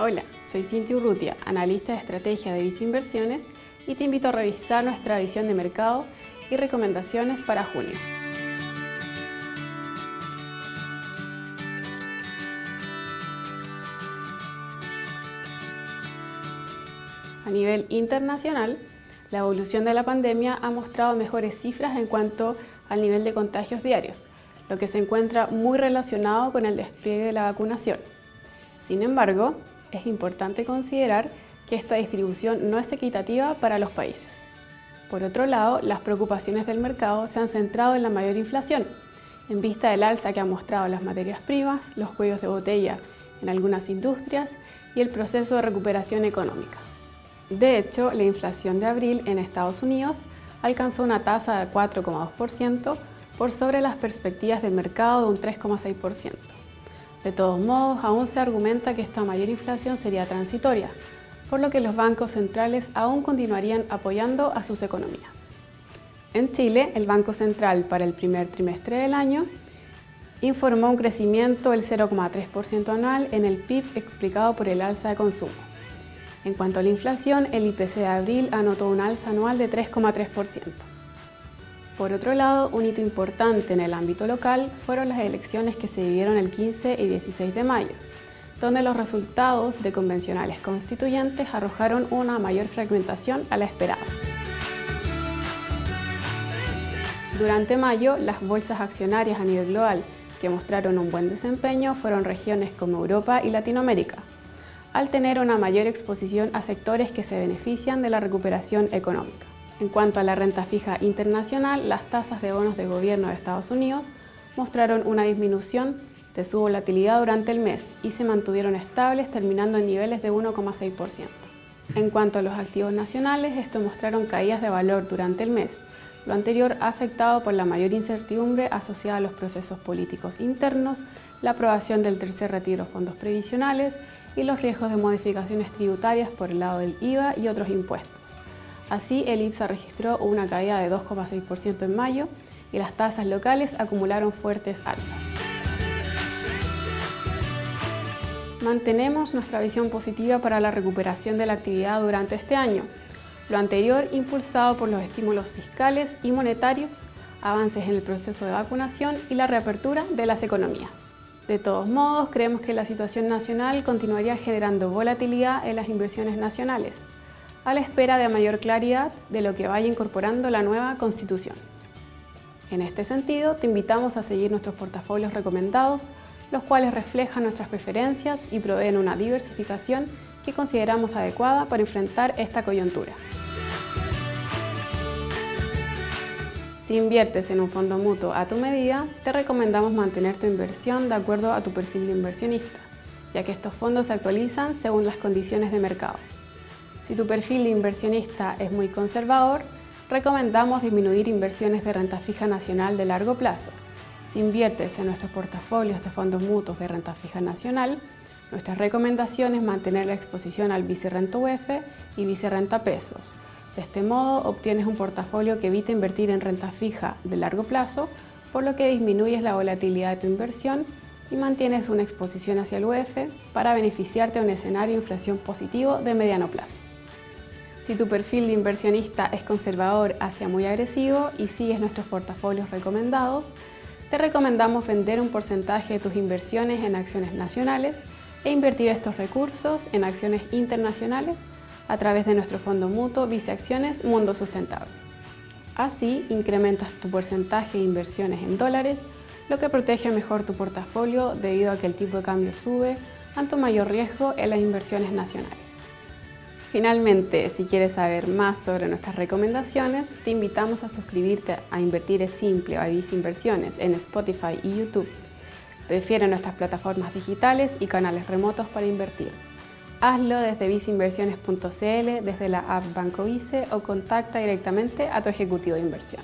Hola, soy Cintia Urrutia, analista de estrategia de Visa Inversiones y te invito a revisar nuestra visión de mercado y recomendaciones para junio. A nivel internacional, la evolución de la pandemia ha mostrado mejores cifras en cuanto al nivel de contagios diarios, lo que se encuentra muy relacionado con el despliegue de la vacunación. Sin embargo, es importante considerar que esta distribución no es equitativa para los países. Por otro lado, las preocupaciones del mercado se han centrado en la mayor inflación, en vista del alza que han mostrado las materias primas, los cuellos de botella en algunas industrias y el proceso de recuperación económica. De hecho, la inflación de abril en Estados Unidos alcanzó una tasa de 4,2% por sobre las perspectivas del mercado de un 3,6%. De todos modos, aún se argumenta que esta mayor inflación sería transitoria, por lo que los bancos centrales aún continuarían apoyando a sus economías. En Chile, el Banco Central para el primer trimestre del año informó un crecimiento del 0,3% anual en el PIB explicado por el alza de consumo. En cuanto a la inflación, el IPC de abril anotó un alza anual de 3,3%. Por otro lado, un hito importante en el ámbito local fueron las elecciones que se vivieron el 15 y 16 de mayo, donde los resultados de convencionales constituyentes arrojaron una mayor fragmentación a la esperada. Durante mayo, las bolsas accionarias a nivel global que mostraron un buen desempeño fueron regiones como Europa y Latinoamérica, al tener una mayor exposición a sectores que se benefician de la recuperación económica. En cuanto a la renta fija internacional, las tasas de bonos de gobierno de Estados Unidos mostraron una disminución de su volatilidad durante el mes y se mantuvieron estables terminando en niveles de 1,6%. En cuanto a los activos nacionales, estos mostraron caídas de valor durante el mes, lo anterior afectado por la mayor incertidumbre asociada a los procesos políticos internos, la aprobación del tercer retiro de fondos previsionales y los riesgos de modificaciones tributarias por el lado del IVA y otros impuestos. Así, el IPSA registró una caída de 2,6% en mayo y las tasas locales acumularon fuertes alzas. Mantenemos nuestra visión positiva para la recuperación de la actividad durante este año, lo anterior impulsado por los estímulos fiscales y monetarios, avances en el proceso de vacunación y la reapertura de las economías. De todos modos, creemos que la situación nacional continuaría generando volatilidad en las inversiones nacionales, a la espera de mayor claridad de lo que vaya incorporando la nueva Constitución. En este sentido, te invitamos a seguir nuestros portafolios recomendados, los cuales reflejan nuestras preferencias y proveen una diversificación que consideramos adecuada para enfrentar esta coyuntura. Si inviertes en un fondo mutuo a tu medida, te recomendamos mantener tu inversión de acuerdo a tu perfil de inversionista, ya que estos fondos se actualizan según las condiciones de mercado. Si tu perfil de inversionista es muy conservador, recomendamos disminuir inversiones de renta fija nacional de largo plazo. Si inviertes en nuestros portafolios de fondos mutuos de renta fija nacional, nuestra recomendación es mantener la exposición al vicerrenta UF y vicerrenta pesos. De este modo obtienes un portafolio que evita invertir en renta fija de largo plazo, por lo que disminuyes la volatilidad de tu inversión y mantienes una exposición hacia el UF para beneficiarte de un escenario de inflación positivo de mediano plazo. Si tu perfil de inversionista es conservador hacia muy agresivo y sigues nuestros portafolios recomendados, te recomendamos vender un porcentaje de tus inversiones en acciones nacionales e invertir estos recursos en acciones internacionales a través de nuestro fondo mutuo Viceacciones Mundo Sustentable. Así incrementas tu porcentaje de inversiones en dólares, lo que protege mejor tu portafolio debido a que el tipo de cambio sube ante mayor riesgo en las inversiones nacionales. Finalmente, si quieres saber más sobre nuestras recomendaciones, te invitamos a suscribirte a Invertir es Simple o a Visa Inversiones en Spotify y YouTube. Prefiere nuestras plataformas digitales y canales remotos para invertir. Hazlo desde viceinversiones.cl, desde la app Banco Vice o contacta directamente a tu ejecutivo de inversión.